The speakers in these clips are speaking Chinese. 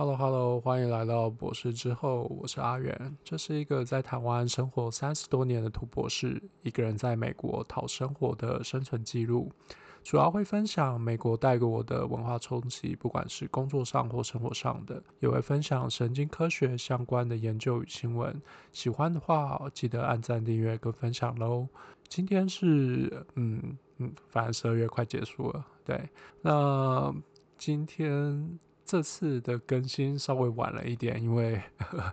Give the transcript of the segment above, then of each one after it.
Hello Hello，欢迎来到博士之后，我是阿元。这是一个在台湾生活三十多年的土博士，一个人在美国讨生活的生存记录。主要会分享美国带给我的文化冲击，不管是工作上或生活上的，也会分享神经科学相关的研究与新闻。喜欢的话，记得按赞、订阅跟分享喽。今天是嗯嗯，反正十二月快结束了，对，那今天。这次的更新稍微晚了一点，因为呵 呵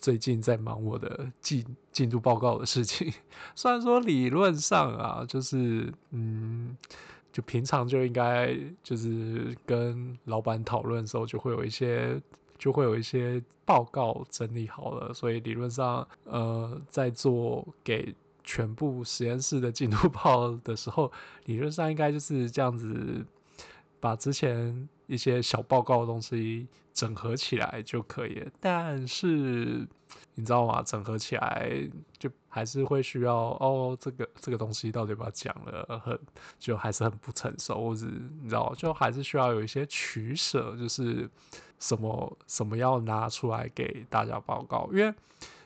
最近在忙我的进进度报告的事情。虽然说理论上啊，就是嗯，就平常就应该就是跟老板讨论的时候，就会有一些就会有一些报告整理好了，所以理论上呃，在做给全部实验室的进度报的时候，理论上应该就是这样子。把之前一些小报告的东西整合起来就可以了，但是你知道吗？整合起来就还是会需要哦，这个这个东西到底把它讲了很，就还是很不成熟，或者你知道，就还是需要有一些取舍，就是什么什么要拿出来给大家报告，因为。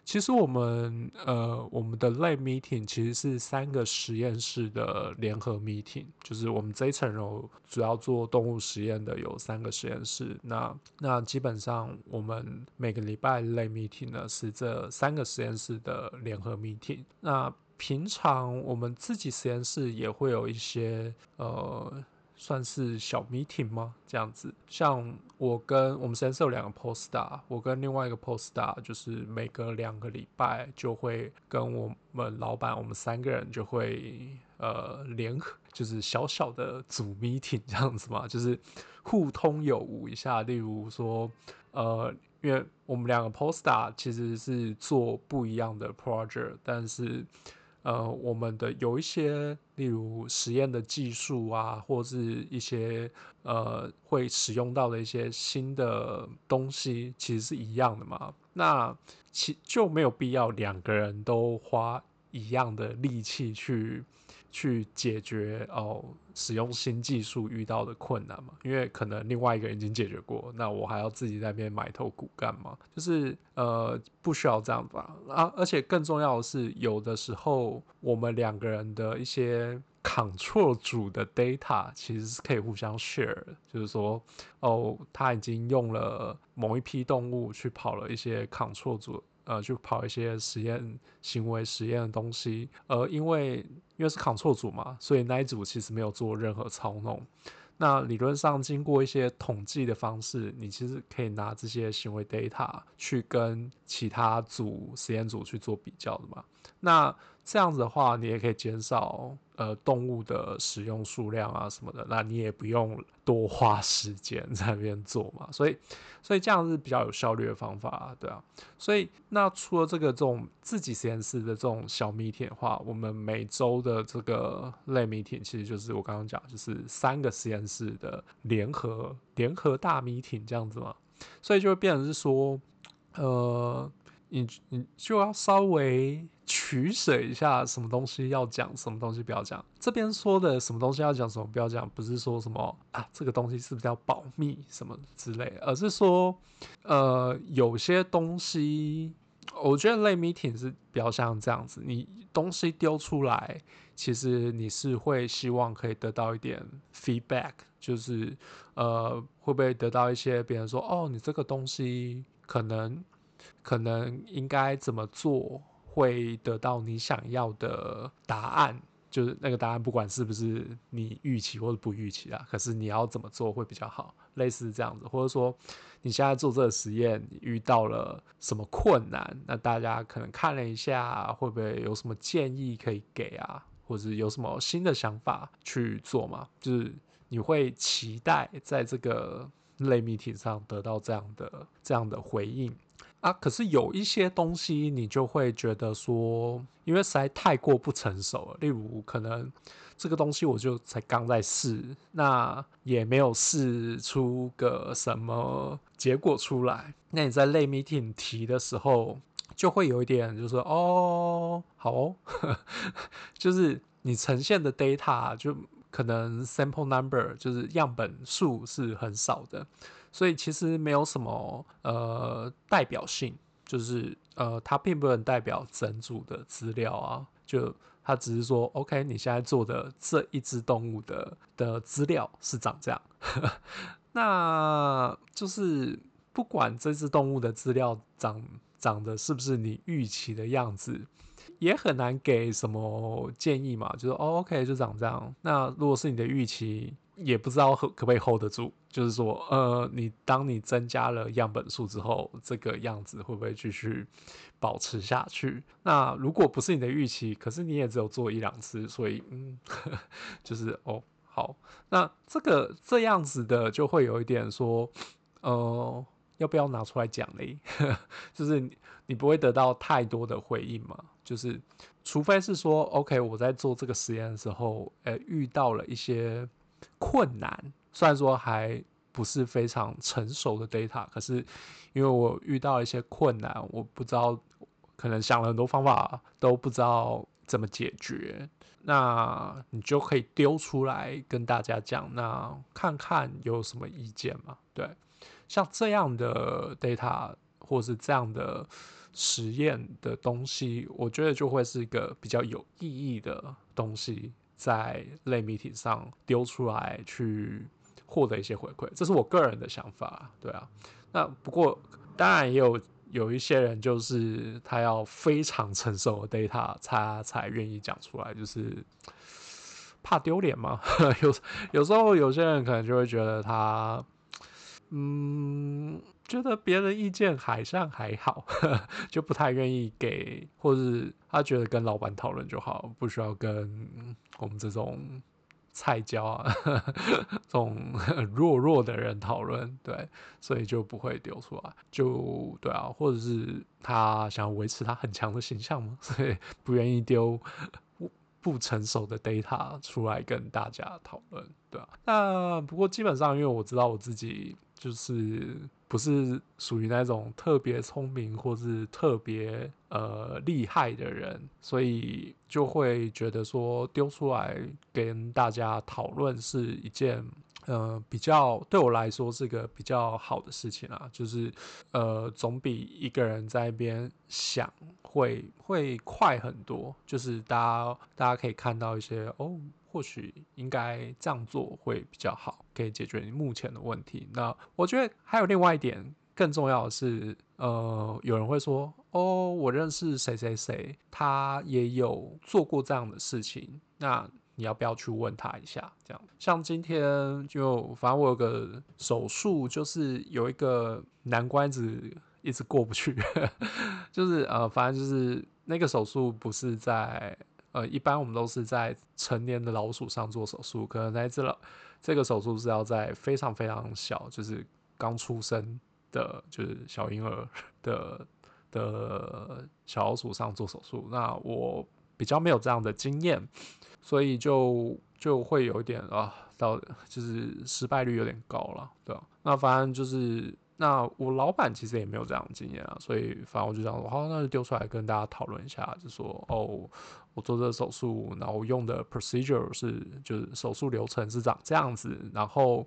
其实我们呃，我们的 lab meeting 其实是三个实验室的联合 meeting，就是我们这一层楼主要做动物实验的有三个实验室。那那基本上我们每个礼拜 lab meeting 呢是这三个实验室的联合 meeting。那平常我们自己实验室也会有一些呃。算是小 meeting 吗？这样子，像我跟我们实验室有两个 postdoc，我跟另外一个 postdoc，就是每隔两个礼拜就会跟我们老板，我们三个人就会呃联合，就是小小的组 meeting 这样子嘛，就是互通有无一下。例如说，呃，因为我们两个 postdoc 其实是做不一样的 project，但是。呃，我们的有一些，例如实验的技术啊，或是一些呃会使用到的一些新的东西，其实是一样的嘛。那其就没有必要两个人都花一样的力气去。去解决哦，使用新技术遇到的困难嘛？因为可能另外一个人已经解决过，那我还要自己在那边埋头苦干嘛？就是呃，不需要这样吧？啊，而且更重要的是，有的时候我们两个人的一些 control 组的 data 其实是可以互相 share，就是说哦，他已经用了某一批动物去跑了一些 control 组。呃，去跑一些实验行为实验的东西，呃，因为因为是 control 组嘛，所以那一组其实没有做任何操弄。那理论上，经过一些统计的方式，你其实可以拿这些行为 data 去跟其他组实验组去做比较的嘛。那这样子的话，你也可以减少呃动物的使用数量啊什么的，那你也不用多花时间在那边做嘛。所以，所以这样是比较有效率的方法啊，对啊。所以，那除了这个这种自己实验室的这种小 meeting 的话，我们每周的这个 lab meeting 其实就是我刚刚讲，就是三个实验室的联合联合大 meeting 这样子嘛。所以就会变成是说，呃。你你就要稍微取舍一下，什么东西要讲，什么东西不要讲。这边说的什么东西要讲，什么不要讲，不是说什么啊，这个东西是不是要保密什么之类，而是说，呃，有些东西，我觉得 lab meeting 是比较像这样子，你东西丢出来，其实你是会希望可以得到一点 feedback，就是呃，会不会得到一些别人说，哦，你这个东西可能。可能应该怎么做会得到你想要的答案？就是那个答案，不管是不是你预期或者不预期啊，可是你要怎么做会比较好？类似这样子，或者说你现在做这个实验，遇到了什么困难？那大家可能看了一下，会不会有什么建议可以给啊？或者有什么新的想法去做吗？就是你会期待在这个类 meeting 上得到这样的这样的回应。啊，可是有一些东西你就会觉得说，因为实在太过不成熟。例如，可能这个东西我就才刚在试，那也没有试出个什么结果出来。那你在 lab meeting 提的时候，就会有一点就是说，哦，好哦，就是你呈现的 data 就可能 sample number 就是样本数是很少的。所以其实没有什么呃代表性，就是呃它并不能代表整组的资料啊，就它只是说 OK，你现在做的这一只动物的的资料是长这样，那就是不管这只动物的资料长长得是不是你预期的样子。也很难给什么建议嘛，就是哦，OK，就长这样。那如果是你的预期，也不知道可可不可以 hold 得住。就是说，呃，你当你增加了样本数之后，这个样子会不会继续保持下去？那如果不是你的预期，可是你也只有做一两次，所以嗯，呵 呵就是哦，好，那这个这样子的就会有一点说，呃。要不要拿出来讲嘞？就是你，你不会得到太多的回应嘛？就是，除非是说，OK，我在做这个实验的时候，呃，遇到了一些困难，虽然说还不是非常成熟的 data，可是因为我遇到一些困难，我不知道，可能想了很多方法都不知道怎么解决，那你就可以丢出来跟大家讲，那看看有什么意见嘛？对。像这样的 data 或是这样的实验的东西，我觉得就会是一个比较有意义的东西，在类媒体上丢出来去获得一些回馈，这是我个人的想法，对啊。那不过当然也有有一些人，就是他要非常成熟的 data，他才愿意讲出来，就是怕丢脸嘛。有有时候有些人可能就会觉得他。嗯，觉得别人意见好像还好，就不太愿意给，或是他觉得跟老板讨论就好，不需要跟我们这种菜椒啊，呵呵，这种 弱弱的人讨论，对，所以就不会丢出来，就对啊，或者是他想要维持他很强的形象嘛，所以不愿意丢 不成熟的 data 出来跟大家讨论，对啊，那不过基本上，因为我知道我自己。就是不是属于那种特别聪明或是特别呃厉害的人，所以就会觉得说丢出来跟大家讨论是一件呃比较对我来说是个比较好的事情啊，就是呃总比一个人在那边想会会快很多，就是大家大家可以看到一些哦。或许应该这样做会比较好，可以解决你目前的问题。那我觉得还有另外一点更重要的是，呃，有人会说：“哦，我认识谁谁谁，他也有做过这样的事情。”那你要不要去问他一下？这样，像今天就反正我有个手术，就是有一个难关子一直过不去，就是呃，反正就是那个手术不是在。呃，一般我们都是在成年的老鼠上做手术，可能在这了这个手术是要在非常非常小，就是刚出生的，就是小婴儿的的小老鼠上做手术。那我比较没有这样的经验，所以就就会有一点啊，到就是失败率有点高了，对吧？那反正就是。那我老板其实也没有这样的经验啊，所以反正我就这样说，好，那就丢出来跟大家讨论一下，就说哦，我做这个手术，然后用的 procedure 是就是手术流程是长这样子，然后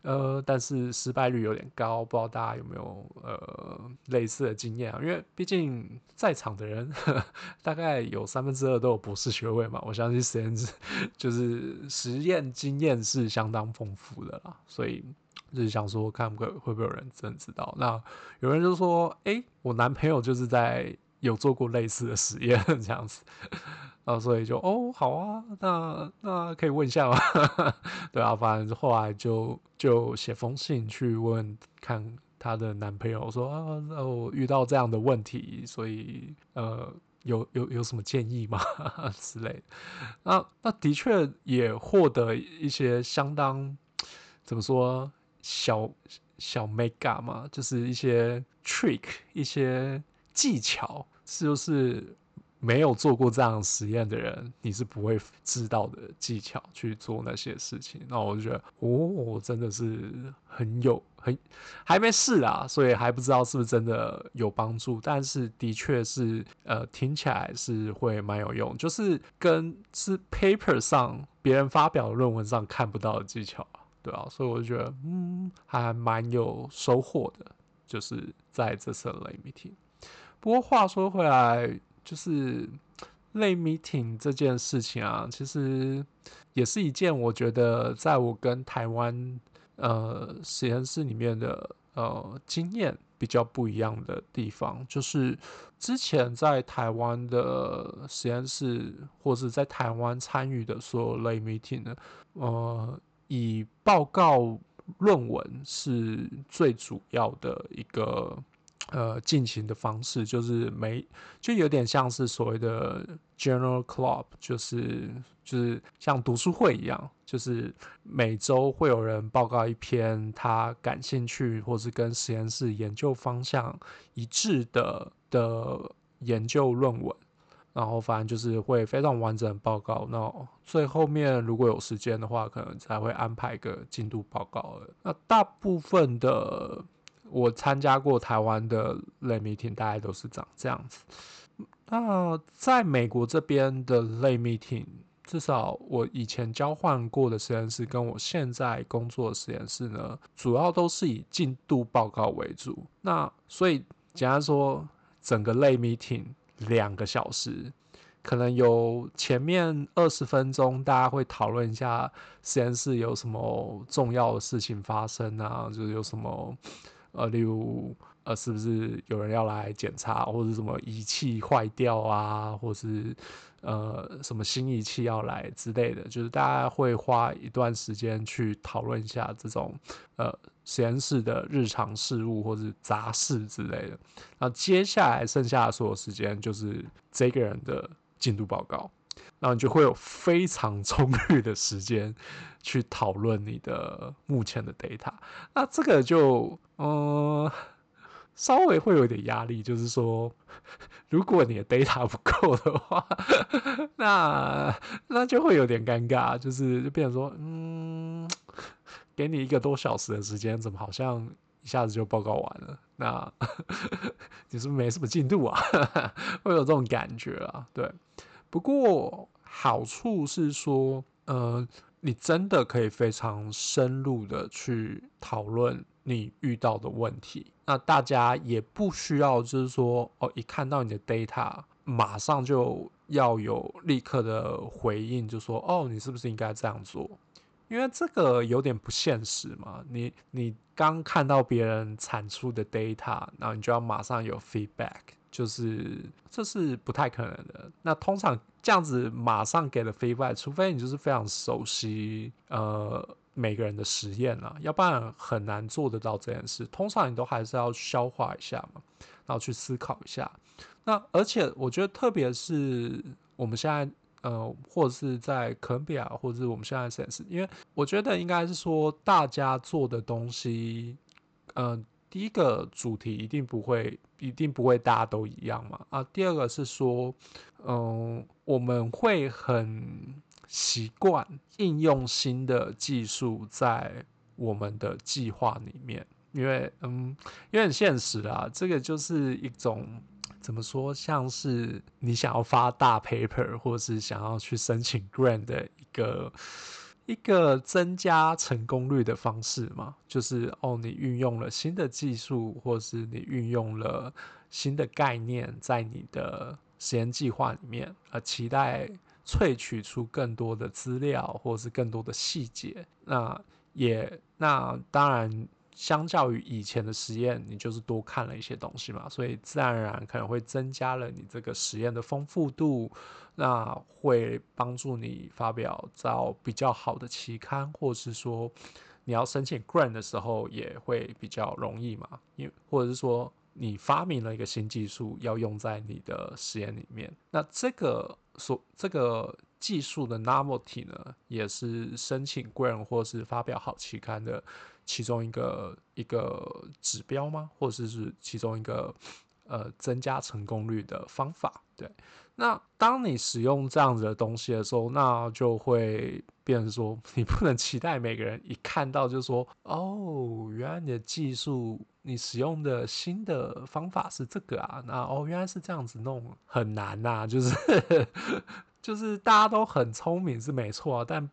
呃，但是失败率有点高，不知道大家有没有呃类似的经验啊？因为毕竟在场的人 大概有三分之二都有博士学位嘛，我相信实验室 就是实验经验是相当丰富的啦，所以。就是想说，看会会不会有人真的知道？那有人就说：“哎、我男朋友就是在有做过类似的实验 这样子。”啊，所以就哦，好啊，那那可以问一下吗？对啊，反正后来就就写封信去问看她的男朋友说：“啊，那我遇到这样的问题，所以呃，有有有什么建议吗？” 之类。那那的确也获得一些相当怎么说？小小 mega 嘛，就是一些 trick，一些技巧，是就是没有做过这样实验的人，你是不会知道的技巧去做那些事情。那我就觉得，哦，真的是很有很还没试啊，所以还不知道是不是真的有帮助。但是的确是，呃，听起来是会蛮有用，就是跟 是 paper 上别人发表论文上看不到的技巧。对啊，所以我就觉得，嗯，还蛮有收获的，就是在这次类 meeting。不过话说回来，就是类 meeting 这件事情啊，其实也是一件我觉得在我跟台湾呃实验室里面的呃经验比较不一样的地方，就是之前在台湾的实验室或是在台湾参与的所有类 meeting 呢，呃，以报告论文是最主要的一个。呃，进行的方式就是每就有点像是所谓的 Journal Club，就是就是像读书会一样，就是每周会有人报告一篇他感兴趣或是跟实验室研究方向一致的的研究论文，然后反正就是会非常完整的报告。那最后面如果有时间的话，可能才会安排一个进度报告。那大部分的。我参加过台湾的类 meeting，大概都是长这样子。那在美国这边的类 meeting，至少我以前交换过的实验室，跟我现在工作的实验室呢，主要都是以进度报告为主。那所以简单说，整个类 meeting 两个小时，可能有前面二十分钟，大家会讨论一下实验室有什么重要的事情发生啊，就是有什么。呃，例如，呃，是不是有人要来检查，或者什么仪器坏掉啊，或是呃什么新仪器要来之类的，就是大家会花一段时间去讨论一下这种呃实验室的日常事务或是杂事之类的。那接下来剩下的所有时间就是这个人的进度报告。然后你就会有非常充裕的时间去讨论你的目前的 data。那这个就嗯，稍微会有点压力，就是说，如果你的 data 不够的话，那那就会有点尴尬，就是就变成说，嗯，给你一个多小时的时间，怎么好像一下子就报告完了？那 你是不是没什么进度啊？会有这种感觉啊？对。不过好处是说，呃，你真的可以非常深入的去讨论你遇到的问题。那大家也不需要就是说，哦，一看到你的 data，马上就要有立刻的回应，就说，哦，你是不是应该这样做？因为这个有点不现实嘛。你你刚看到别人产出的 data，然后你就要马上有 feedback。就是这是不太可能的。那通常这样子马上给了 feedback，除非你就是非常熟悉呃每个人的实验啊，要不然很难做得到这件事。通常你都还是要消化一下嘛，然后去思考一下。那而且我觉得，特别是我们现在呃，或者是在哥伦比亚，或者是我们现在的实验室，因为我觉得应该是说大家做的东西，嗯、第一个主题一定不会，一定不会大家都一样嘛。啊，第二个是说，嗯，我们会很习惯应用新的技术在我们的计划里面，因为嗯，因为很现实啊，这个就是一种怎么说，像是你想要发大 paper，或是想要去申请 grant 的一个。一个增加成功率的方式嘛，就是哦，你运用了新的技术，或是你运用了新的概念在你的实验计划里面，呃期待萃取出更多的资料，或是更多的细节。那也那当然。相较于以前的实验，你就是多看了一些东西嘛，所以自然而然可能会增加了你这个实验的丰富度，那会帮助你发表到比较好的期刊，或是说你要申请 grant 的时候也会比较容易嘛，因或者是说你发明了一个新技术要用在你的实验里面，那这个所这个技术的 novelty 呢，也是申请 grant 或是发表好期刊的。其中一个一个指标吗？或者是其中一个呃增加成功率的方法？对，那当你使用这样子的东西的时候，那就会变成说，你不能期待每个人一看到就说，哦，原来你的技术，你使用的新的方法是这个啊，那哦，原来是这样子弄，很难呐，就是 就是大家都很聪明是没错啊，但。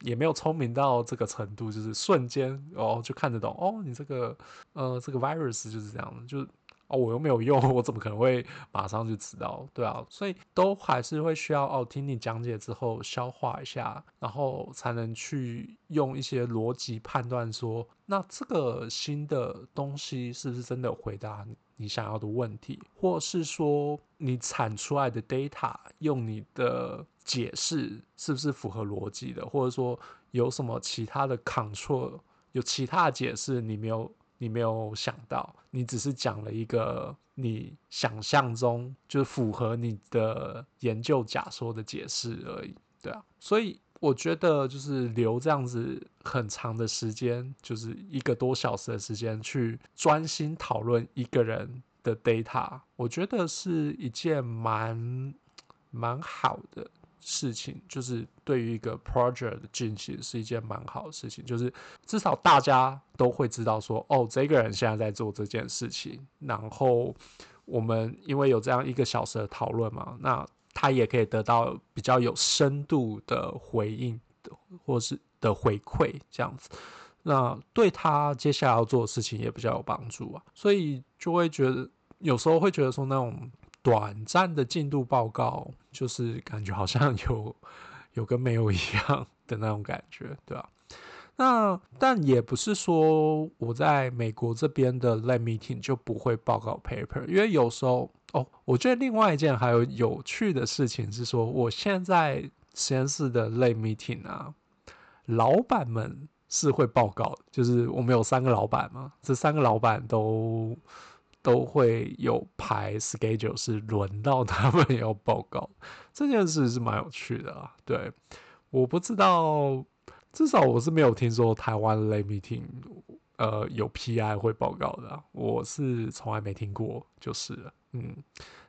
也没有聪明到这个程度，就是瞬间哦就看得懂哦，你这个呃这个 virus 就是这样的，就哦我又没有用，我怎么可能会马上就知道？对啊，所以都还是会需要哦听你讲解之后消化一下，然后才能去用一些逻辑判断说，那这个新的东西是不是真的回答你？你想要的问题，或是说你产出来的 data 用你的解释是不是符合逻辑的，或者说有什么其他的 control，有其他的解释你没有你没有想到，你只是讲了一个你想象中就是符合你的研究假说的解释而已，对啊，所以。我觉得就是留这样子很长的时间，就是一个多小时的时间去专心讨论一个人的 data，我觉得是一件蛮蛮好的事情。就是对于一个 project 的进行是一件蛮好的事情，就是至少大家都会知道说，哦，这个人现在在做这件事情。然后我们因为有这样一个小时的讨论嘛，那。他也可以得到比较有深度的回应的，或是的回馈，这样子，那对他接下来要做的事情也比较有帮助啊。所以就会觉得，有时候会觉得说，那种短暂的进度报告，就是感觉好像有有跟没有一样 的那种感觉，对吧？那但也不是说我在美国这边的 lab meeting 就不会报告 paper，因为有时候。哦，我觉得另外一件还有有趣的事情是说，我现在实验室的 lab meeting 啊，老板们是会报告，就是我们有三个老板嘛，这三个老板都都会有排 schedule，是轮到他们要报告，这件事是蛮有趣的啊。对，我不知道，至少我是没有听说台湾 lab meeting，呃，有 PI 会报告的，我是从来没听过，就是了。嗯，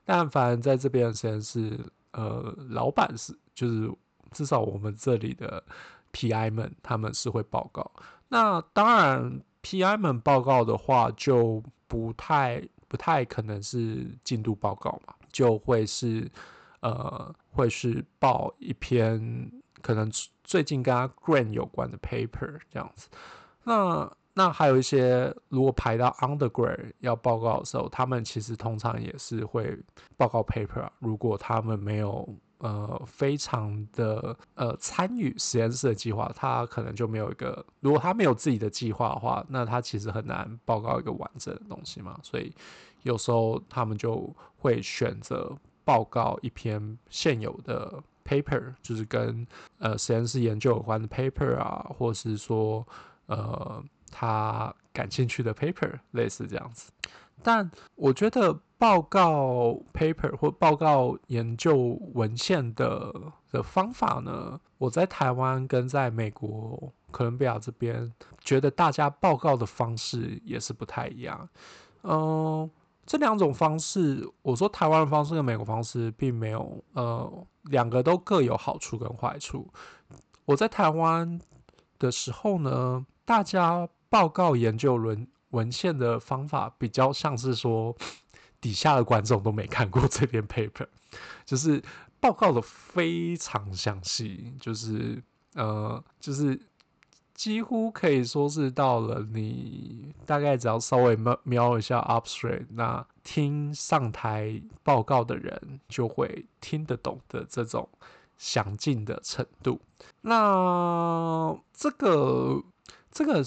但凡在这边的实验室，呃，老板是就是至少我们这里的 PI 们他们是会报告。那当然，PI 们报告的话就不太不太可能是进度报告嘛，就会是呃会是报一篇可能最近跟他 grant 有关的 paper 这样子。那那还有一些，如果排到 undergrad 要报告的时候，他们其实通常也是会报告 paper。如果他们没有呃非常的呃参与实验室的计划，他可能就没有一个。如果他没有自己的计划的话，那他其实很难报告一个完整的东西嘛。所以有时候他们就会选择报告一篇现有的 paper，就是跟呃实验室研究有关的 paper 啊，或是说呃。他感兴趣的 paper 类似这样子，但我觉得报告 paper 或报告研究文献的的方法呢，我在台湾跟在美国哥伦比亚这边，觉得大家报告的方式也是不太一样。嗯，这两种方式，我说台湾的方式跟美国方式并没有，呃，两个都各有好处跟坏处。我在台湾的时候呢，大家。报告研究文文献的方法比较像是说，底下的观众都没看过这篇 paper，就是报告的非常详细，就是呃，就是几乎可以说是到了你大概只要稍微瞄瞄一下 abstract，那听上台报告的人就会听得懂的这种详尽的程度。那这个。这个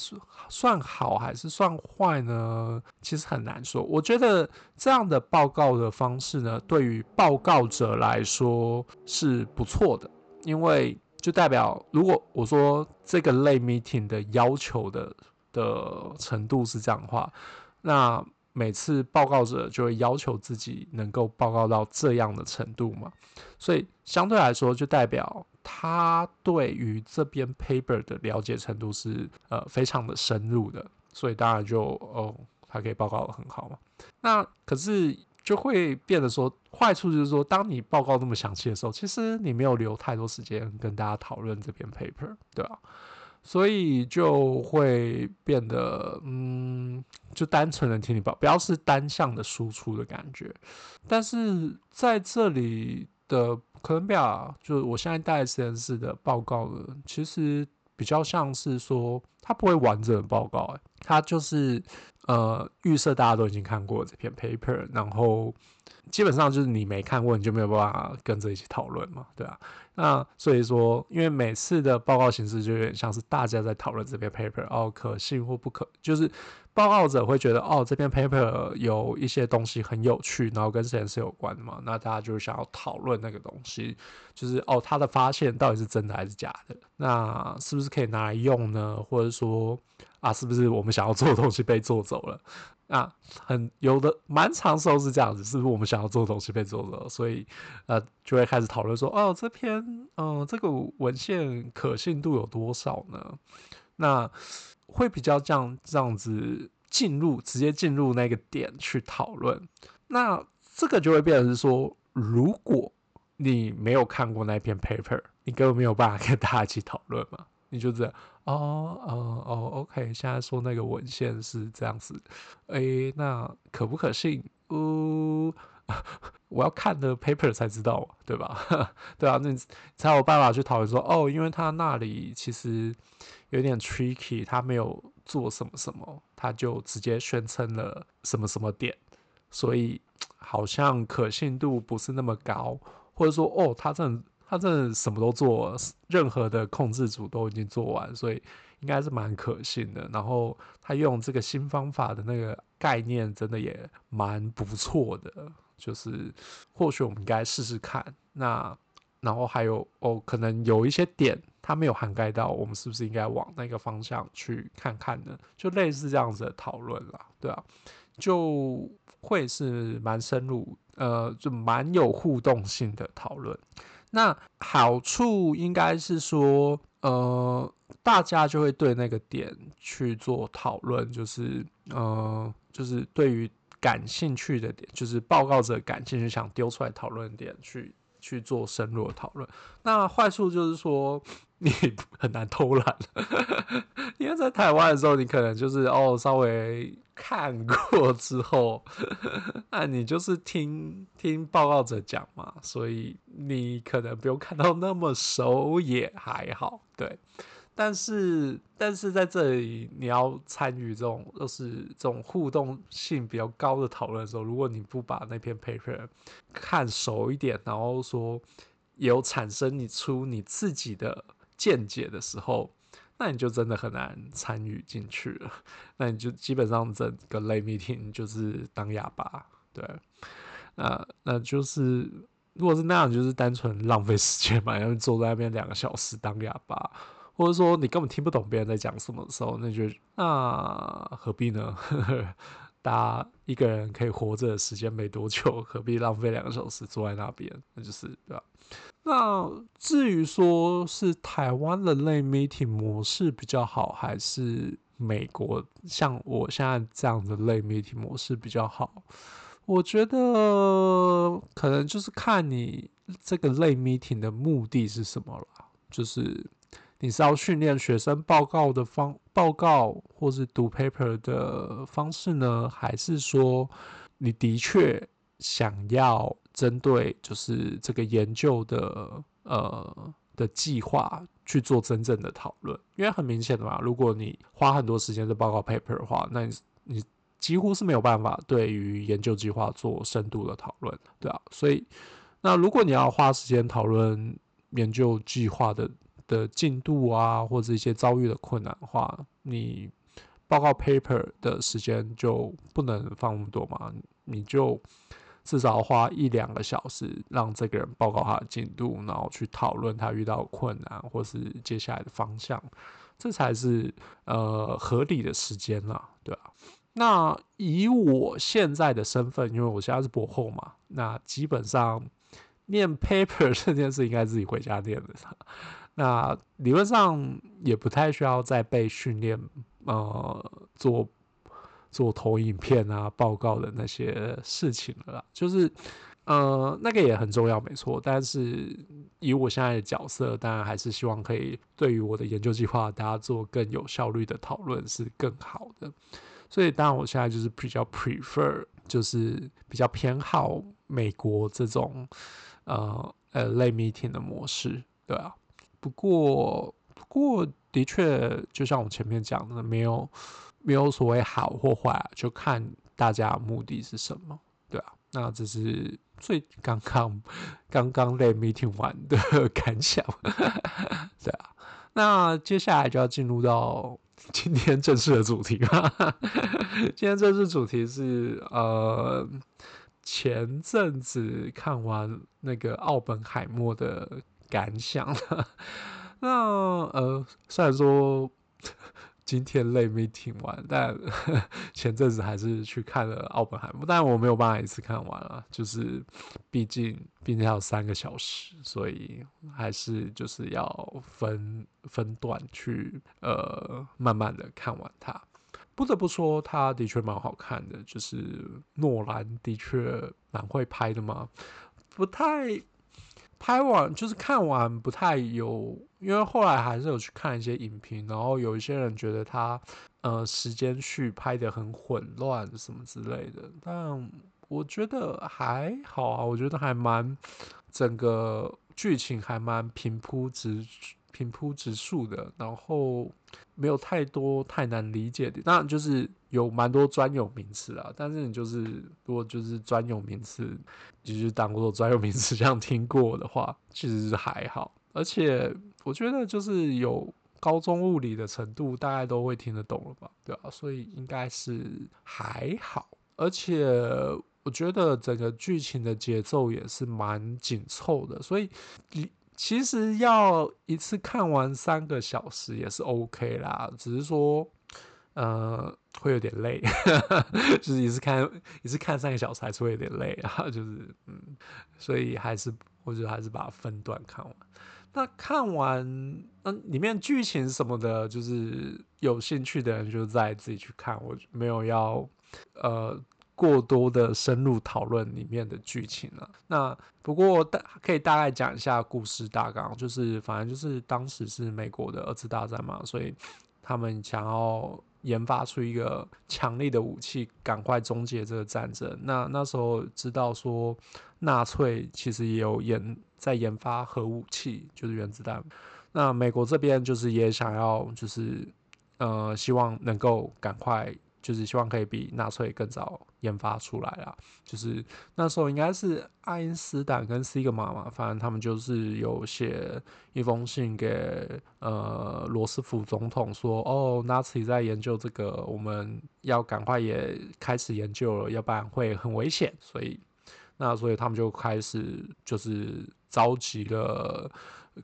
算好还是算坏呢？其实很难说。我觉得这样的报告的方式呢，对于报告者来说是不错的，因为就代表如果我说这个类 meeting 的要求的的程度是这样的话，那每次报告者就会要求自己能够报告到这样的程度嘛，所以相对来说就代表。他对于这边 paper 的了解程度是呃非常的深入的，所以当然就哦，他可以报告得很好嘛。那可是就会变得说，坏处就是说，当你报告那么详细的时候，其实你没有留太多时间跟大家讨论这篇 paper，对吧？所以就会变得嗯，就单纯的听你报，不要是单向的输出的感觉。但是在这里。的可能表，就我现在带实验室的报告呢，其实比较像是说，它不会完整的报告，欸，它就是呃预设大家都已经看过这篇 paper，然后基本上就是你没看过，你就没有办法跟着一起讨论嘛，对吧。那所以说，因为每次的报告形式就有点像是大家在讨论这篇 paper，哦，可信或不可，就是报告者会觉得，哦，这篇 paper 有一些东西很有趣，然后跟实验室有关的嘛，那大家就想要讨论那个东西，就是哦，他的发现到底是真的还是假的？那是不是可以拿来用呢？或者说，啊，是不是我们想要做的东西被做走了？啊，很有的蛮长时候是这样子，是不是我们想要做的东西被做走了，所以呃就会开始讨论说，哦，这篇嗯、呃、这个文献可信度有多少呢？那会比较这样这样子进入直接进入那个点去讨论，那这个就会变成是说，如果你没有看过那篇 paper，你根本没有办法跟大家一起讨论嘛。你就这样哦哦哦，OK，现在说那个文献是这样子，诶，那可不可信？呃，我要看的 paper 才知道，对吧？对啊，那你才有办法去讨论说，哦，因为他那里其实有点 tricky，他没有做什么什么，他就直接宣称了什么什么点，所以好像可信度不是那么高，或者说，哦，他这。他真的什么都做，任何的控制组都已经做完，所以应该是蛮可信的。然后他用这个新方法的那个概念，真的也蛮不错的。就是或许我们应该试试看。那然后还有哦，可能有一些点它没有涵盖到，我们是不是应该往那个方向去看看呢？就类似这样子的讨论啦，对啊，就会是蛮深入，呃，就蛮有互动性的讨论。那好处应该是说，呃，大家就会对那个点去做讨论，就是，呃，就是对于感兴趣的点，就是报告者感兴趣想丢出来讨论点去。去做深入的讨论。那坏处就是说，你 很难偷懒，因为在台湾的时候，你可能就是哦，稍微看过之后，那你就是听听报告者讲嘛，所以你可能不用看到那么熟也还好，对。但是，但是在这里，你要参与这种就是这种互动性比较高的讨论的时候，如果你不把那篇 paper 看熟一点，然后说有产生你出你自己的见解的时候，那你就真的很难参与进去了。那你就基本上整个 lay meeting 就是当哑巴，对。那那就是如果是那样，就是单纯浪费时间嘛，然后坐在那边两个小时当哑巴。或者说你根本听不懂别人在讲什么的时候，那就那何必呢？大家一个人可以活着的时间没多久，何必浪费两个小时坐在那边？那就是对吧？那至于说是台湾的类 meeting 模式比较好，还是美国像我现在这样的类 meeting 模式比较好？我觉得可能就是看你这个类 meeting 的目的是什么了，就是。你是要训练学生报告的方报告，或是读 paper 的方式呢？还是说你的确想要针对就是这个研究的呃的计划去做真正的讨论？因为很明显的嘛，如果你花很多时间在报告 paper 的话，那你你几乎是没有办法对于研究计划做深度的讨论，对啊。所以那如果你要花时间讨论研究计划的。的进度啊，或者一些遭遇的困难的话，你报告 paper 的时间就不能放那么多嘛？你就至少花一两个小时，让这个人报告他的进度，然后去讨论他遇到困难，或是接下来的方向，这才是呃合理的时间啦，对吧？那以我现在的身份，因为我现在是博后嘛，那基本上念 paper 这件事应该自己回家念的。那理论上也不太需要再被训练，呃，做做投影片啊、报告的那些事情了啦。就是，呃，那个也很重要，没错。但是以我现在的角色，当然还是希望可以对于我的研究计划，大家做更有效率的讨论是更好的。所以，当然我现在就是比较 prefer，就是比较偏好美国这种。呃，呃类 meeting 的模式，对啊。不过不过的确，就像我前面讲的，没有没有所谓好或坏，就看大家目的是什么，对啊。那这是最刚刚刚刚类 meeting 完的 感想，对啊。那接下来就要进入到今天正式的主题了。今天正式主题是呃，前阵子看完那个奥本海默的感想。那呃，虽然说。今天累没听完，但 前阵子还是去看了奥本海默，但我没有办法一次看完啊，就是毕竟毕竟还有三个小时，所以还是就是要分分段去呃慢慢的看完它。不得不说，他的确蛮好看的，就是诺兰的确蛮会拍的嘛，不太。拍完就是看完不太有，因为后来还是有去看一些影评，然后有一些人觉得他呃时间序拍的很混乱什么之类的，但我觉得还好啊，我觉得还蛮整个剧情还蛮平铺直平铺直叙的，然后没有太多太难理解的，当然就是有蛮多专有名词啊，但是你就是如果就是专有名词，就是当做专有名词这样听过的话，其实是还好。而且我觉得就是有高中物理的程度，大概都会听得懂了吧？对啊，所以应该是还好。而且我觉得整个剧情的节奏也是蛮紧凑的，所以你。其实要一次看完三个小时也是 OK 啦，只是说，呃，会有点累，就是一次看一次看三个小时还是会有点累啊，就是嗯，所以还是我觉得还是把它分段看完。那看完，嗯，里面剧情什么的，就是有兴趣的人就再自己去看，我没有要，呃。过多的深入讨论里面的剧情了。那不过大可以大概讲一下故事大纲，就是反正就是当时是美国的二次大战嘛，所以他们想要研发出一个强力的武器，赶快终结这个战争。那那时候知道说纳粹其实也有研在研发核武器，就是原子弹。那美国这边就是也想要，就是呃希望能够赶快。就是希望可以比纳粹更早研发出来啦。就是那时候应该是爱因斯坦跟西格玛嘛，反正他们就是有写一封信给呃罗斯福总统说，哦，纳粹在研究这个，我们要赶快也开始研究了，要不然会很危险。所以那所以他们就开始就是召集了。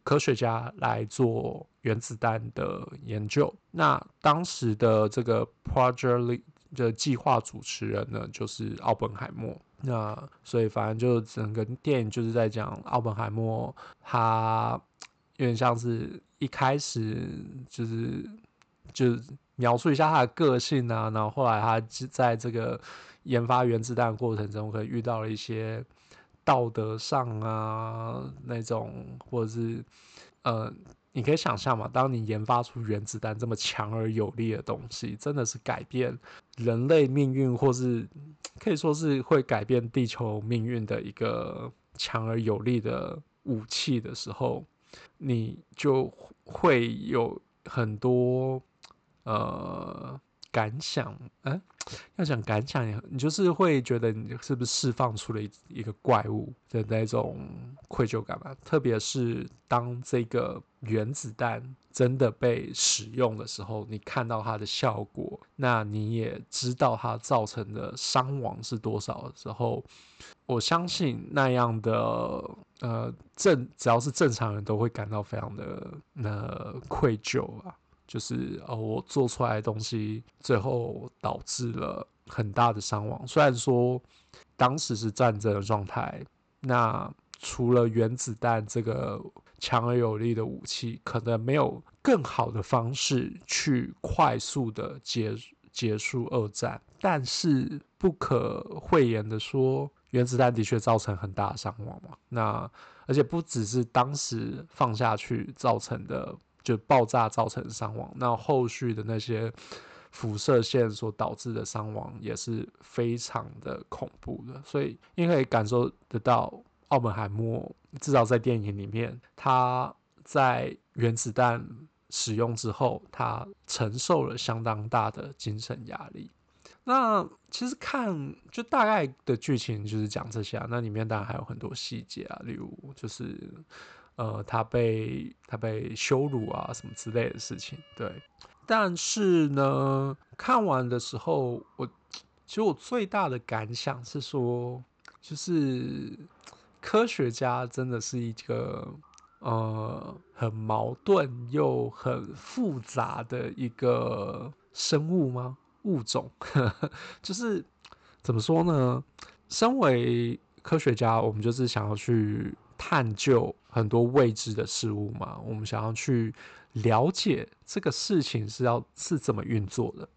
科学家来做原子弹的研究。那当时的这个 project 的计划主持人呢，就是奥本海默。那所以反正就整个电影就是在讲奥本海默，他有点像是一开始就是就是描述一下他的个性啊，然后后来他在这个研发原子弹过程中，可能遇到了一些。道德上啊，那种或者是呃，你可以想象嘛，当你研发出原子弹这么强而有力的东西，真的是改变人类命运，或是可以说是会改变地球命运的一个强而有力的武器的时候，你就会有很多呃。感想，嗯、要讲感想，你就是会觉得你是不是释放出了一一个怪物的那种愧疚感吧？特别是当这个原子弹真的被使用的时候，你看到它的效果，那你也知道它造成的伤亡是多少的时候，我相信那样的呃正只要是正常人都会感到非常的呃愧疚啊。就是哦，我做出来的东西最后导致了很大的伤亡。虽然说当时是战争的状态，那除了原子弹这个强而有力的武器，可能没有更好的方式去快速的结结束二战。但是不可讳言的说，原子弹的确造成很大的伤亡嘛。那而且不只是当时放下去造成的。就爆炸造成伤亡，那后续的那些辐射线所导致的伤亡也是非常的恐怖的，所以你可以感受得到奥本海默至少在电影里面，他在原子弹使用之后，他承受了相当大的精神压力。那其实看就大概的剧情就是讲这些啊，那里面当然还有很多细节啊，例如就是呃他被他被羞辱啊什么之类的事情，对。但是呢，看完的时候，我其实我最大的感想是说，就是科学家真的是一个呃很矛盾又很复杂的一个生物吗？物种 就是怎么说呢？身为科学家，我们就是想要去探究很多未知的事物嘛。我们想要去了解这个事情是要是怎么运作的。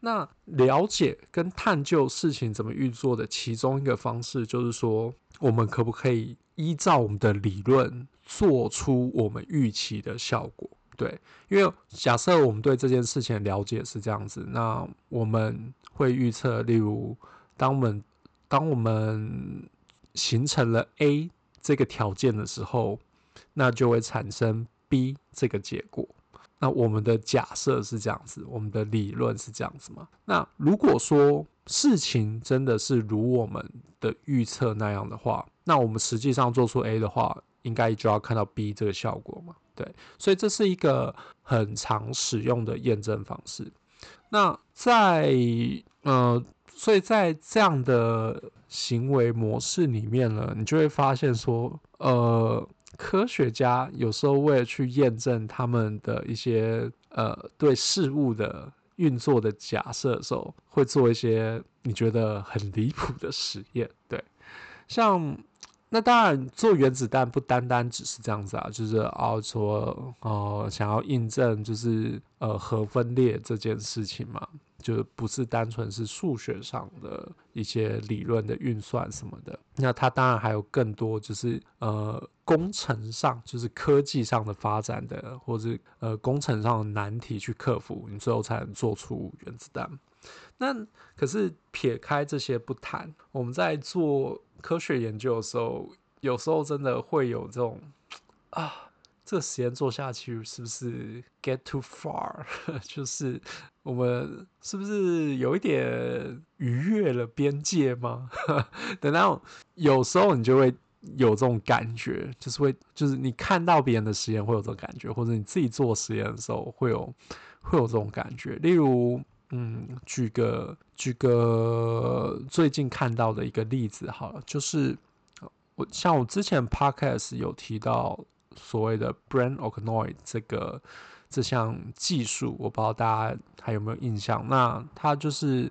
那了解跟探究事情怎么运作的其中一个方式，就是说，我们可不可以依照我们的理论做出我们预期的效果？对，因为假设我们对这件事情的了解是这样子，那我们会预测，例如，当我们当我们形成了 A 这个条件的时候，那就会产生 B 这个结果。那我们的假设是这样子，我们的理论是这样子嘛？那如果说事情真的是如我们的预测那样的话，那我们实际上做出 A 的话，应该就要看到 B 这个效果嘛？对，所以这是一个很常使用的验证方式。那在呃，所以在这样的行为模式里面呢，你就会发现说，呃，科学家有时候为了去验证他们的一些呃对事物的运作的假设的时候，会做一些你觉得很离谱的实验。对，像。那当然，做原子弹不单单只是这样子啊，就是啊说，呃，想要印证就是呃核分裂这件事情嘛，就不是单纯是数学上的一些理论的运算什么的。那它当然还有更多就是呃工程上，就是科技上的发展的，或者呃工程上的难题去克服，你最后才能做出原子弹。那可是撇开这些不谈，我们在做科学研究的时候，有时候真的会有这种啊，这个实验做下去是不是 get too far？就是我们是不是有一点逾越了边界吗？等到有时候你就会有这种感觉，就是会就是你看到别人的实验会有这种感觉，或者你自己做实验的时候会有会有这种感觉，例如。嗯，举个举个最近看到的一个例子好了，就是我像我之前 podcast 有提到所谓的 brain organoid 这个这项技术，我不知道大家还有没有印象？那它就是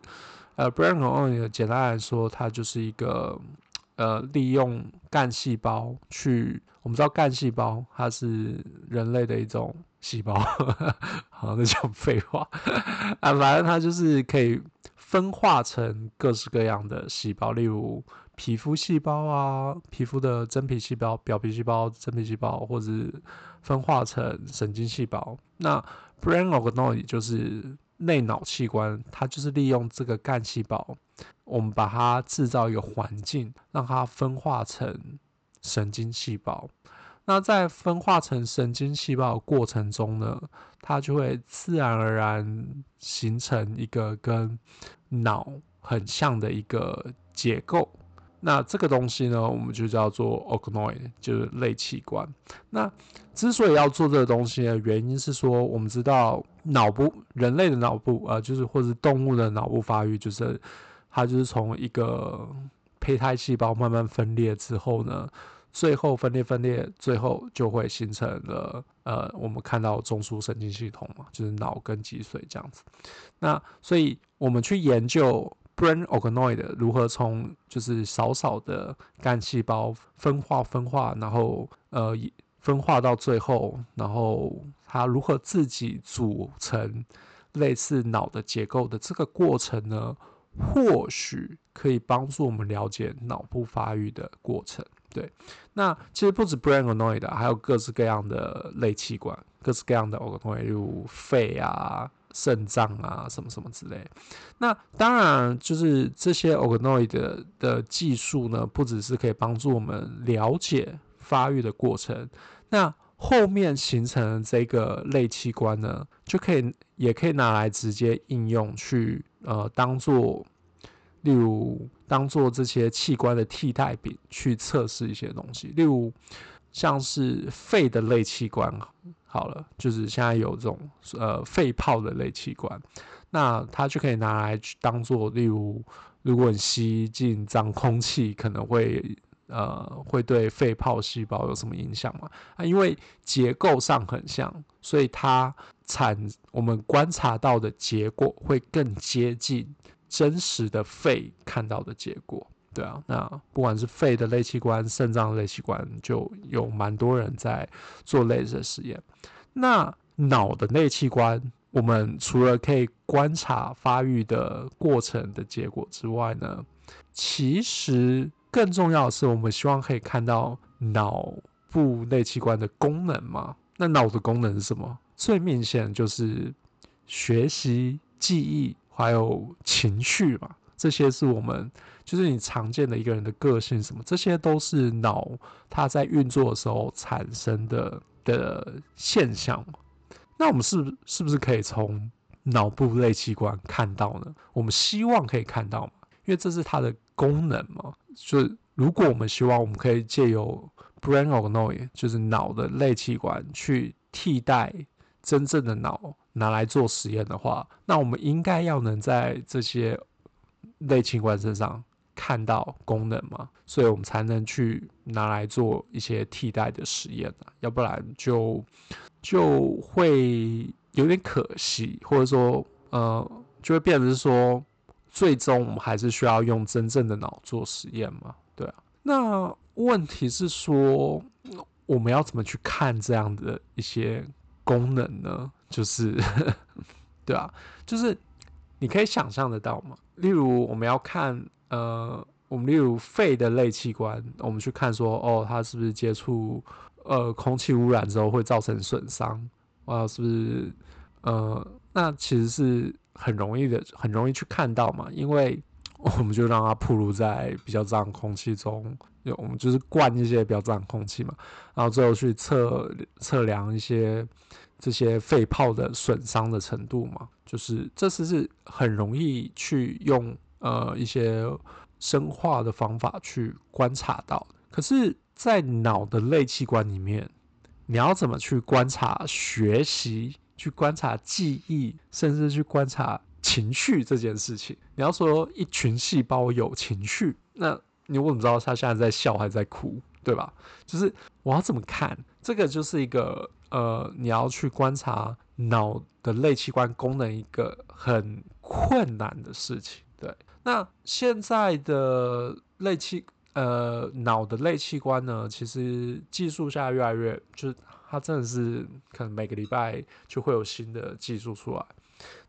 呃 brain o c n o i d 简单来说，它就是一个呃利用干细胞去，我们知道干细胞它是人类的一种。细胞，好，那讲废话啊，反正它就是可以分化成各式各样的细胞，例如皮肤细胞啊，皮肤的真皮细胞、表皮细胞、真皮细胞，或者分化成神经细胞。那 brain organoid 就是内脑器官，它就是利用这个干细胞，我们把它制造一个环境，让它分化成神经细胞。那在分化成神经细胞的过程中呢，它就会自然而然形成一个跟脑很像的一个结构。那这个东西呢，我们就叫做 organoid，就是类器官。那之所以要做这个东西的原因是说，我们知道脑部人类的脑部，呃，就是或者动物的脑部发育，就是它就是从一个胚胎细胞慢慢分裂之后呢。最后分裂分裂，最后就会形成了呃，我们看到中枢神经系统嘛，就是脑跟脊髓这样子。那所以我们去研究 brain organoid 如何从就是少少的干细胞分化分化，然后呃分化到最后，然后它如何自己组成类似脑的结构的这个过程呢，或许可以帮助我们了解脑部发育的过程。对，那其实不止 brain organoid，还有各式各样的类器官，各式各样的 organoid，例如肺啊、肾脏啊，什么什么之类。那当然，就是这些 organoid 的，的技术呢，不只是可以帮助我们了解发育的过程，那后面形成这个类器官呢，就可以也可以拿来直接应用去呃，当做例如当做这些器官的替代品去测试一些东西，例如像是肺的类器官。好了，就是现在有这种呃肺泡的类器官，那它就可以拿来当做，例如如果你吸进脏空气，可能会呃会对肺泡细胞有什么影响吗？啊，因为结构上很像，所以它产我们观察到的结果会更接近真实的肺看到的结果。对啊，那不管是肺的类器官、肾脏的类器官，就有蛮多人在做类似的实验。那脑的类器官，我们除了可以观察发育的过程的结果之外呢，其实更重要的是，我们希望可以看到脑部类器官的功能嘛。那脑的功能是什么？最明显就是学习、记忆，还有情绪嘛。这些是我们，就是你常见的一个人的个性什么，这些都是脑它在运作的时候产生的的现象。那我们是不是不是可以从脑部类器官看到呢？我们希望可以看到嘛，因为这是它的功能嘛。就是如果我们希望我们可以借由 brain organoid，就是脑的类器官去替代真正的脑拿来做实验的话，那我们应该要能在这些。类器官身上看到功能嘛，所以我们才能去拿来做一些替代的实验啊，要不然就就会有点可惜，或者说呃，就会变成是说，最终我们还是需要用真正的脑做实验嘛，对啊。那问题是说，我们要怎么去看这样的一些功能呢？就是 对啊，就是。你可以想象得到吗？例如，我们要看，呃，我们例如肺的类器官，我们去看说，哦，它是不是接触，呃，空气污染之后会造成损伤，啊，是不是，呃，那其实是很容易的，很容易去看到嘛，因为我们就让它暴露在比较脏空气中，我们就是灌一些比较脏空气嘛，然后最后去测测量一些。这些肺泡的损伤的程度嘛，就是这是是很容易去用呃一些生化的方法去观察到。可是，在脑的类器官里面，你要怎么去观察学习、去观察记忆，甚至去观察情绪这件事情？你要说一群细胞有情绪，那你怎么知道他现在在笑还是在哭，对吧？就是我要怎么看？这个就是一个。呃，你要去观察脑的类器官功能，一个很困难的事情。对，那现在的类器，呃，脑的类器官呢，其实技术现在越来越，就是它真的是可能每个礼拜就会有新的技术出来。